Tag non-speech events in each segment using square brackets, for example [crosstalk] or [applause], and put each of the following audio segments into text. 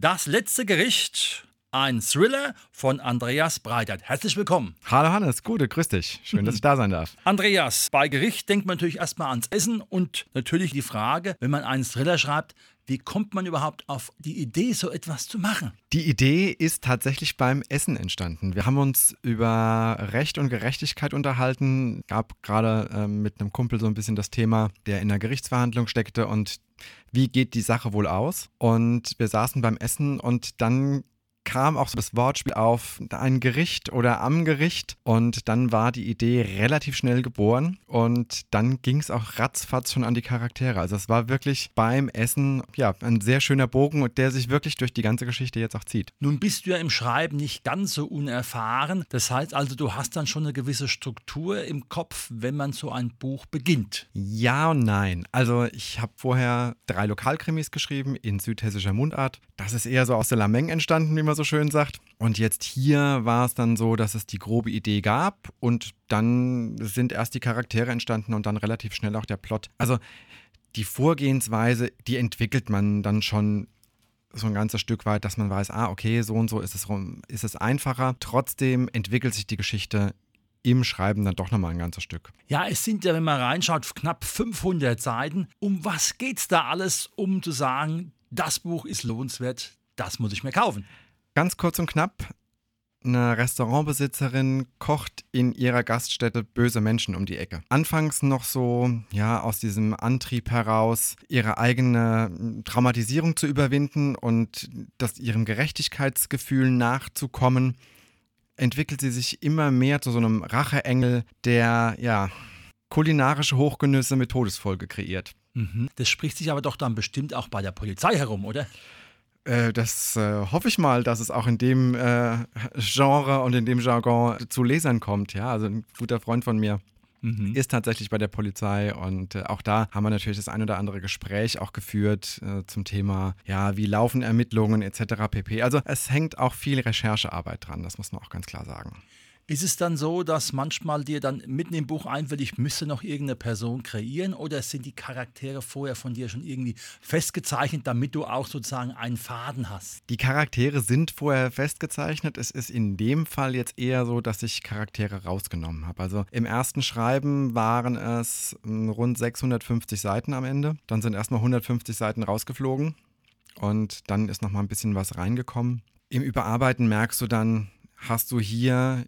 Das letzte Gericht. Ein Thriller von Andreas Breitert. Herzlich willkommen. Hallo Hannes, gute, grüß dich. Schön, dass ich da sein darf. Andreas, bei Gericht denkt man natürlich erstmal ans Essen und natürlich die Frage, wenn man einen Thriller schreibt, wie kommt man überhaupt auf die Idee, so etwas zu machen? Die Idee ist tatsächlich beim Essen entstanden. Wir haben uns über Recht und Gerechtigkeit unterhalten. Gab gerade äh, mit einem Kumpel so ein bisschen das Thema, der in der Gerichtsverhandlung steckte und wie geht die Sache wohl aus? Und wir saßen beim Essen und dann kam auch so das Wortspiel auf ein Gericht oder am Gericht und dann war die Idee relativ schnell geboren und dann ging es auch ratzfatz schon an die Charaktere. Also es war wirklich beim Essen ja ein sehr schöner Bogen und der sich wirklich durch die ganze Geschichte jetzt auch zieht. Nun bist du ja im Schreiben nicht ganz so unerfahren. Das heißt also, du hast dann schon eine gewisse Struktur im Kopf, wenn man so ein Buch beginnt. Ja und nein. Also ich habe vorher drei Lokalkrimis geschrieben in südhessischer Mundart. Das ist eher so aus der Lameng entstanden, wie man so schön sagt. Und jetzt hier war es dann so, dass es die grobe Idee gab und dann sind erst die Charaktere entstanden und dann relativ schnell auch der Plot. Also die Vorgehensweise, die entwickelt man dann schon so ein ganzes Stück weit, dass man weiß, ah, okay, so und so ist es, ist es einfacher. Trotzdem entwickelt sich die Geschichte im Schreiben dann doch nochmal ein ganzes Stück. Ja, es sind ja, wenn man reinschaut, knapp 500 Seiten. Um was geht es da alles, um zu sagen, das Buch ist lohnenswert, das muss ich mir kaufen? Ganz kurz und knapp. Eine Restaurantbesitzerin kocht in ihrer Gaststätte böse Menschen um die Ecke. Anfangs noch so, ja, aus diesem Antrieb heraus, ihre eigene Traumatisierung zu überwinden und das ihrem Gerechtigkeitsgefühl nachzukommen, entwickelt sie sich immer mehr zu so einem Racheengel, der, ja, kulinarische Hochgenüsse mit Todesfolge kreiert. Mhm. Das spricht sich aber doch dann bestimmt auch bei der Polizei herum, oder? Äh, das äh, hoffe ich mal, dass es auch in dem äh, Genre und in dem Jargon zu Lesern kommt. Ja, also ein guter Freund von mir Mhm. ist tatsächlich bei der Polizei und auch da haben wir natürlich das ein oder andere Gespräch auch geführt zum Thema, ja, wie laufen Ermittlungen etc. pp. Also es hängt auch viel Recherchearbeit dran, das muss man auch ganz klar sagen. Ist es dann so, dass manchmal dir dann mitten im Buch einfällt, ich müsste noch irgendeine Person kreieren oder sind die Charaktere vorher von dir schon irgendwie festgezeichnet, damit du auch sozusagen einen Faden hast? Die Charaktere sind vorher festgezeichnet. Es ist in dem Fall jetzt eher so, dass ich Charaktere rausgenommen habe. Also im ersten Schreiben waren es hm, rund 650 Seiten am Ende. Dann sind erstmal 150 Seiten rausgeflogen und dann ist noch mal ein bisschen was reingekommen. Im Überarbeiten merkst du dann, hast du hier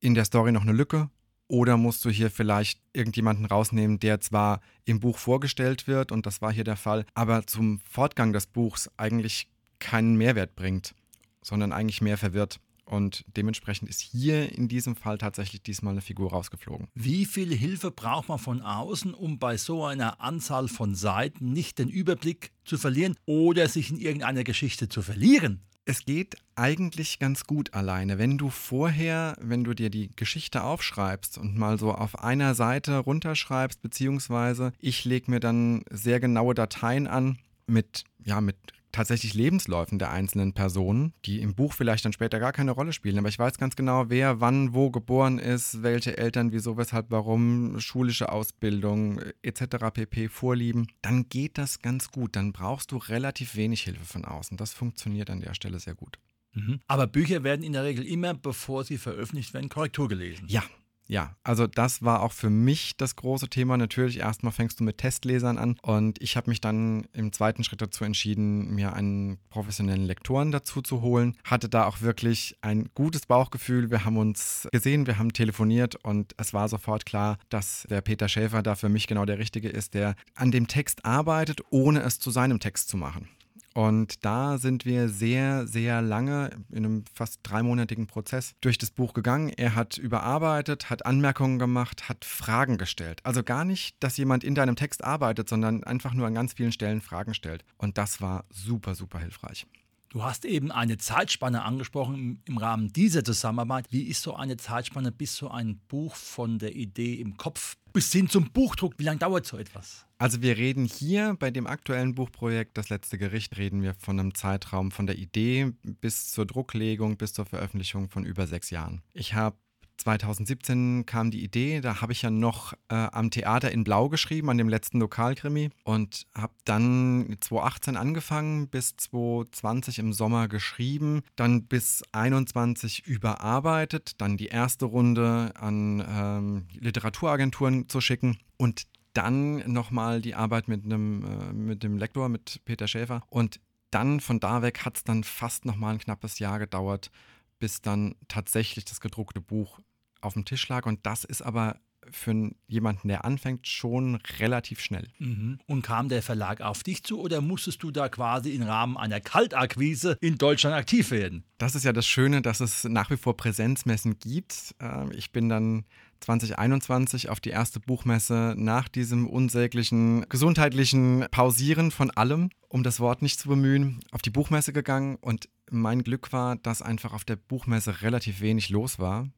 in der Story noch eine Lücke? Oder musst du hier vielleicht irgendjemanden rausnehmen, der zwar im Buch vorgestellt wird, und das war hier der Fall, aber zum Fortgang des Buchs eigentlich keinen Mehrwert bringt, sondern eigentlich mehr verwirrt. Und dementsprechend ist hier in diesem Fall tatsächlich diesmal eine Figur rausgeflogen. Wie viel Hilfe braucht man von außen, um bei so einer Anzahl von Seiten nicht den Überblick zu verlieren oder sich in irgendeiner Geschichte zu verlieren? Es geht eigentlich ganz gut alleine. Wenn du vorher, wenn du dir die Geschichte aufschreibst und mal so auf einer Seite runterschreibst, beziehungsweise ich lege mir dann sehr genaue Dateien an mit, ja, mit tatsächlich Lebensläufen der einzelnen Personen, die im Buch vielleicht dann später gar keine Rolle spielen. Aber ich weiß ganz genau, wer wann wo geboren ist, welche Eltern, wieso, weshalb, warum, schulische Ausbildung etc. pp. vorlieben. Dann geht das ganz gut. Dann brauchst du relativ wenig Hilfe von außen. Das funktioniert an der Stelle sehr gut. Mhm. Aber Bücher werden in der Regel immer, bevor sie veröffentlicht werden, Korrektur gelesen. Ja, ja, also das war auch für mich das große Thema. Natürlich, erstmal fängst du mit Testlesern an und ich habe mich dann im zweiten Schritt dazu entschieden, mir einen professionellen Lektoren dazu zu holen. Hatte da auch wirklich ein gutes Bauchgefühl. Wir haben uns gesehen, wir haben telefoniert und es war sofort klar, dass der Peter Schäfer da für mich genau der Richtige ist, der an dem Text arbeitet, ohne es zu seinem Text zu machen. Und da sind wir sehr, sehr lange in einem fast dreimonatigen Prozess durch das Buch gegangen. Er hat überarbeitet, hat Anmerkungen gemacht, hat Fragen gestellt. Also gar nicht, dass jemand in deinem Text arbeitet, sondern einfach nur an ganz vielen Stellen Fragen stellt. Und das war super, super hilfreich. Du hast eben eine Zeitspanne angesprochen im Rahmen dieser Zusammenarbeit. Wie ist so eine Zeitspanne bis so ein Buch von der Idee im Kopf bis hin zum Buchdruck? Wie lange dauert so etwas? Also wir reden hier bei dem aktuellen Buchprojekt Das letzte Gericht reden wir von einem Zeitraum von der Idee bis zur Drucklegung bis zur Veröffentlichung von über sechs Jahren. Ich habe 2017 kam die Idee, da habe ich ja noch äh, am Theater in Blau geschrieben, an dem letzten Lokalkrimi und habe dann 2018 angefangen, bis 2020 im Sommer geschrieben, dann bis 2021 überarbeitet, dann die erste Runde an ähm, Literaturagenturen zu schicken und dann nochmal die Arbeit mit einem äh, mit dem Lektor, mit Peter Schäfer. Und dann von da weg hat es dann fast nochmal ein knappes Jahr gedauert, bis dann tatsächlich das gedruckte Buch auf dem Tisch lag. Und das ist aber für jemanden, der anfängt, schon relativ schnell. Mhm. Und kam der Verlag auf dich zu oder musstest du da quasi im Rahmen einer Kaltakquise in Deutschland aktiv werden? Das ist ja das Schöne, dass es nach wie vor Präsenzmessen gibt. Ähm, ich bin dann 2021 auf die erste Buchmesse nach diesem unsäglichen gesundheitlichen Pausieren von allem, um das Wort nicht zu bemühen, auf die Buchmesse gegangen und mein Glück war, dass einfach auf der Buchmesse relativ wenig los war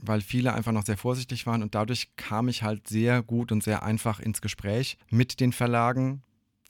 weil viele einfach noch sehr vorsichtig waren und dadurch kam ich halt sehr gut und sehr einfach ins Gespräch mit den Verlagen.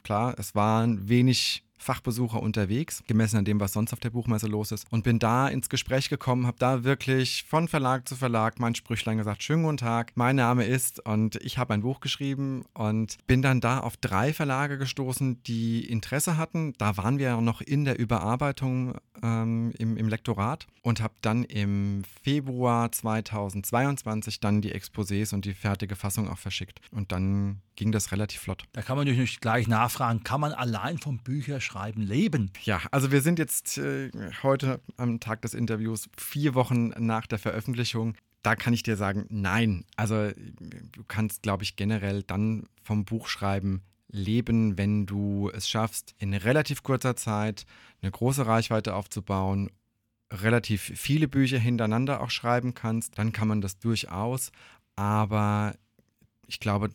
Klar, es waren wenig Fachbesucher unterwegs, gemessen an dem, was sonst auf der Buchmesse los ist. Und bin da ins Gespräch gekommen, habe da wirklich von Verlag zu Verlag mein Sprüchlein gesagt, schönen guten Tag, mein Name ist und ich habe ein Buch geschrieben und bin dann da auf drei Verlage gestoßen, die Interesse hatten. Da waren wir ja noch in der Überarbeitung ähm, im, im Lektorat und habe dann im Februar 2022 dann die Exposés und die fertige Fassung auch verschickt. Und dann ging das relativ flott. Da kann man natürlich gleich nachfragen, kann man allein vom Bücherschreiben leben? Ja, also wir sind jetzt äh, heute am Tag des Interviews vier Wochen nach der Veröffentlichung. Da kann ich dir sagen, nein. Also du kannst, glaube ich, generell dann vom Buchschreiben leben, wenn du es schaffst, in relativ kurzer Zeit eine große Reichweite aufzubauen relativ viele Bücher hintereinander auch schreiben kannst, dann kann man das durchaus. Aber ich glaube,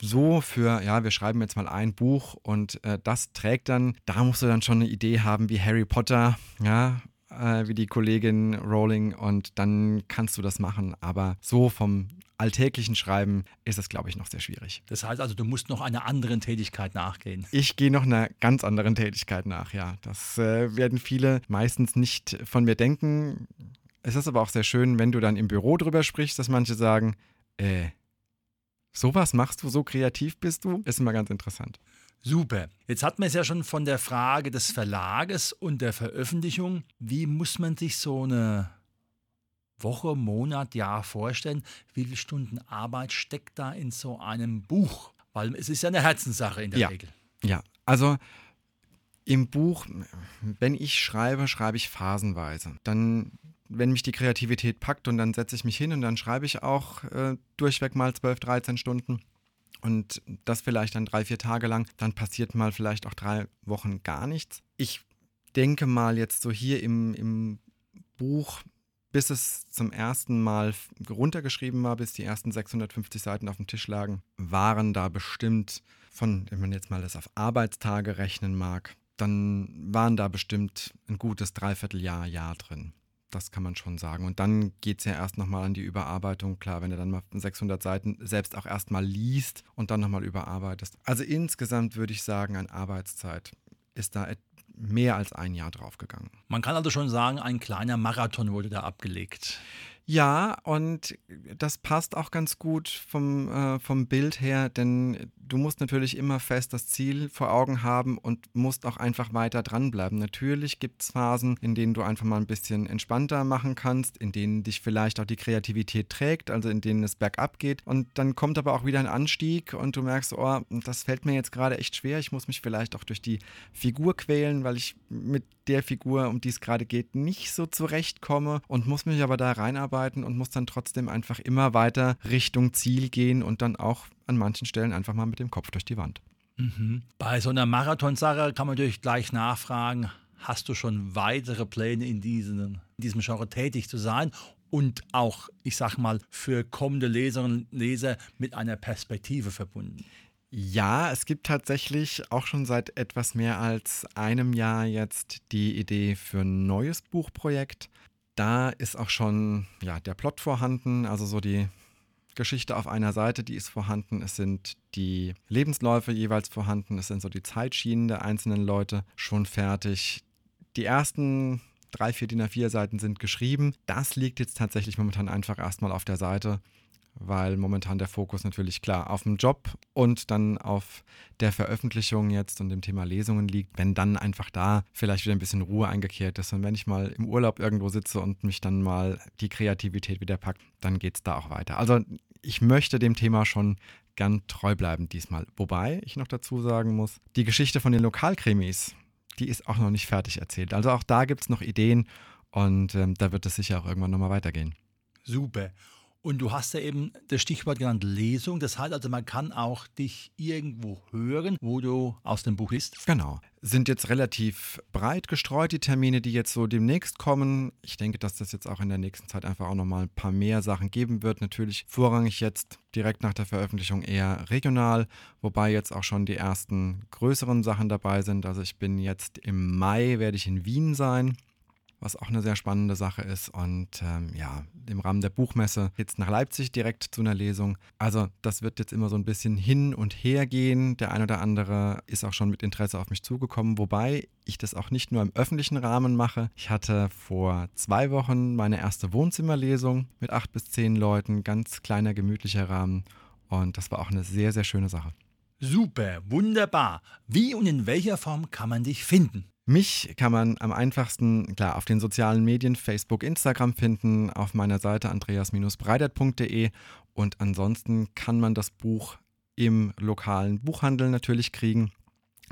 so für, ja, wir schreiben jetzt mal ein Buch und äh, das trägt dann, da musst du dann schon eine Idee haben wie Harry Potter, ja, äh, wie die Kollegin Rowling und dann kannst du das machen. Aber so vom alltäglichen Schreiben ist es, glaube ich, noch sehr schwierig. Das heißt also, du musst noch einer anderen Tätigkeit nachgehen. Ich gehe noch einer ganz anderen Tätigkeit nach, ja. Das äh, werden viele meistens nicht von mir denken. Es ist aber auch sehr schön, wenn du dann im Büro drüber sprichst, dass manche sagen, äh, sowas machst du, so kreativ bist du, ist immer ganz interessant. Super. Jetzt hat man es ja schon von der Frage des Verlages und der Veröffentlichung. Wie muss man sich so eine Woche, Monat, Jahr vorstellen? Wie viele Stunden Arbeit steckt da in so einem Buch? Weil es ist ja eine Herzenssache in der ja. Regel. Ja, also im Buch, wenn ich schreibe, schreibe ich phasenweise. Dann wenn mich die Kreativität packt und dann setze ich mich hin und dann schreibe ich auch äh, durchweg mal 12, 13 Stunden und das vielleicht dann drei, vier Tage lang, dann passiert mal vielleicht auch drei Wochen gar nichts. Ich denke mal jetzt so hier im, im Buch, bis es zum ersten Mal runtergeschrieben war, bis die ersten 650 Seiten auf dem Tisch lagen, waren da bestimmt von, wenn man jetzt mal das auf Arbeitstage rechnen mag, dann waren da bestimmt ein gutes Dreivierteljahr, Jahr drin. Das kann man schon sagen. Und dann geht es ja erst nochmal an die Überarbeitung. Klar, wenn du dann mal 600 Seiten selbst auch erstmal liest und dann nochmal überarbeitest. Also insgesamt würde ich sagen, an Arbeitszeit ist da mehr als ein Jahr draufgegangen. Man kann also schon sagen, ein kleiner Marathon wurde da abgelegt. Ja, und das passt auch ganz gut vom, äh, vom Bild her, denn du musst natürlich immer fest das Ziel vor Augen haben und musst auch einfach weiter dranbleiben. Natürlich gibt es Phasen, in denen du einfach mal ein bisschen entspannter machen kannst, in denen dich vielleicht auch die Kreativität trägt, also in denen es bergab geht. Und dann kommt aber auch wieder ein Anstieg und du merkst, oh, das fällt mir jetzt gerade echt schwer. Ich muss mich vielleicht auch durch die Figur quälen, weil ich mit der Figur, um die es gerade geht, nicht so zurechtkomme und muss mich aber da reinarbeiten arbeiten und muss dann trotzdem einfach immer weiter Richtung Ziel gehen und dann auch an manchen Stellen einfach mal mit dem Kopf durch die Wand. Mhm. Bei so einer Marathonsache kann man natürlich gleich nachfragen, hast du schon weitere Pläne in diesem, in diesem Genre tätig zu sein und auch, ich sag mal, für kommende Leserinnen und Leser mit einer Perspektive verbunden? Ja, es gibt tatsächlich auch schon seit etwas mehr als einem Jahr jetzt die Idee für ein neues Buchprojekt. Da ist auch schon ja, der Plot vorhanden, also so die Geschichte auf einer Seite, die ist vorhanden. Es sind die Lebensläufe jeweils vorhanden. Es sind so die Zeitschienen der einzelnen Leute schon fertig. Die ersten drei, vier DIN A4 Seiten sind geschrieben. Das liegt jetzt tatsächlich momentan einfach erstmal auf der Seite weil momentan der Fokus natürlich klar auf dem Job und dann auf der Veröffentlichung jetzt und dem Thema Lesungen liegt, wenn dann einfach da vielleicht wieder ein bisschen Ruhe eingekehrt ist und wenn ich mal im Urlaub irgendwo sitze und mich dann mal die Kreativität wieder packt, dann geht es da auch weiter. Also ich möchte dem Thema schon gern treu bleiben diesmal. Wobei ich noch dazu sagen muss, die Geschichte von den Lokalkrimis, die ist auch noch nicht fertig erzählt. Also auch da gibt es noch Ideen und ähm, da wird es sicher auch irgendwann nochmal weitergehen. Super. Und du hast ja eben das Stichwort genannt Lesung. Das heißt also, man kann auch dich irgendwo hören, wo du aus dem Buch liest. Genau. Sind jetzt relativ breit gestreut, die Termine, die jetzt so demnächst kommen. Ich denke, dass das jetzt auch in der nächsten Zeit einfach auch nochmal ein paar mehr Sachen geben wird. Natürlich vorrangig jetzt direkt nach der Veröffentlichung eher regional, wobei jetzt auch schon die ersten größeren Sachen dabei sind. Also ich bin jetzt im Mai, werde ich in Wien sein was auch eine sehr spannende Sache ist. Und ähm, ja, im Rahmen der Buchmesse jetzt nach Leipzig direkt zu einer Lesung. Also das wird jetzt immer so ein bisschen hin und her gehen. Der ein oder andere ist auch schon mit Interesse auf mich zugekommen, wobei ich das auch nicht nur im öffentlichen Rahmen mache. Ich hatte vor zwei Wochen meine erste Wohnzimmerlesung mit acht bis zehn Leuten, ganz kleiner, gemütlicher Rahmen. Und das war auch eine sehr, sehr schöne Sache. Super, wunderbar. Wie und in welcher Form kann man dich finden? Mich kann man am einfachsten, klar, auf den sozialen Medien, Facebook, Instagram finden, auf meiner Seite andreas-breidert.de und ansonsten kann man das Buch im lokalen Buchhandel natürlich kriegen.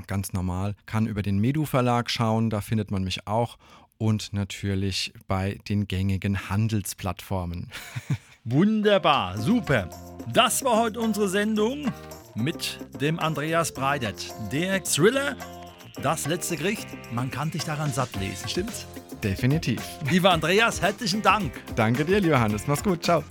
Ganz normal. Kann über den Medu Verlag schauen, da findet man mich auch und natürlich bei den gängigen Handelsplattformen. [laughs] Wunderbar, super. Das war heute unsere Sendung mit dem Andreas Breidert. Der Thriller das letzte Gericht, man kann dich daran satt lesen, stimmt's? Definitiv. Lieber Andreas, herzlichen Dank. Danke dir, lieber Hannes. Mach's gut. Ciao.